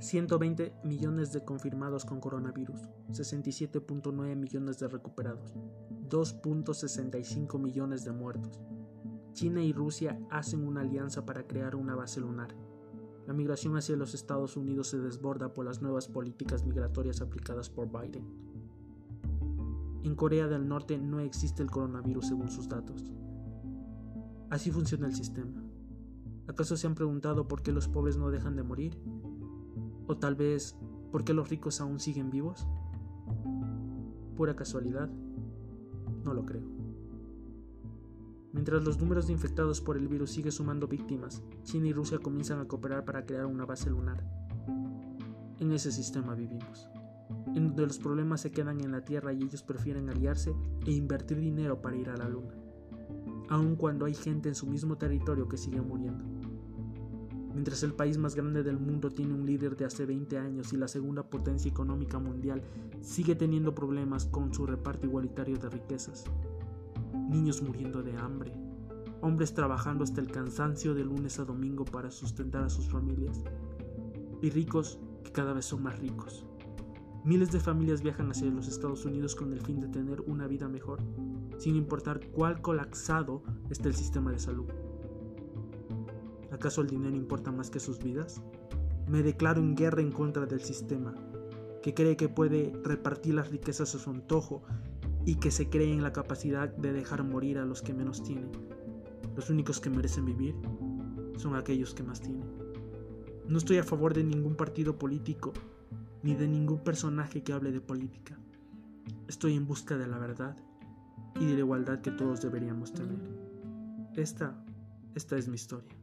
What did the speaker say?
120 millones de confirmados con coronavirus, 67.9 millones de recuperados, 2.65 millones de muertos. China y Rusia hacen una alianza para crear una base lunar. La migración hacia los Estados Unidos se desborda por las nuevas políticas migratorias aplicadas por Biden. En Corea del Norte no existe el coronavirus según sus datos. Así funciona el sistema. ¿Acaso se han preguntado por qué los pobres no dejan de morir? ¿O tal vez por qué los ricos aún siguen vivos? ¿Pura casualidad? No lo creo. Mientras los números de infectados por el virus siguen sumando víctimas, China y Rusia comienzan a cooperar para crear una base lunar. En ese sistema vivimos, en donde los problemas se quedan en la Tierra y ellos prefieren aliarse e invertir dinero para ir a la Luna, aun cuando hay gente en su mismo territorio que sigue muriendo. Mientras el país más grande del mundo tiene un líder de hace 20 años y la segunda potencia económica mundial sigue teniendo problemas con su reparto igualitario de riquezas niños muriendo de hambre, hombres trabajando hasta el cansancio de lunes a domingo para sustentar a sus familias, y ricos que cada vez son más ricos. Miles de familias viajan hacia los Estados Unidos con el fin de tener una vida mejor, sin importar cuál colapsado esté el sistema de salud. ¿Acaso el dinero importa más que sus vidas? Me declaro en guerra en contra del sistema, que cree que puede repartir las riquezas a su antojo y que se cree en la capacidad de dejar morir a los que menos tienen. Los únicos que merecen vivir son aquellos que más tienen. No estoy a favor de ningún partido político ni de ningún personaje que hable de política. Estoy en busca de la verdad y de la igualdad que todos deberíamos tener. Esta, esta es mi historia.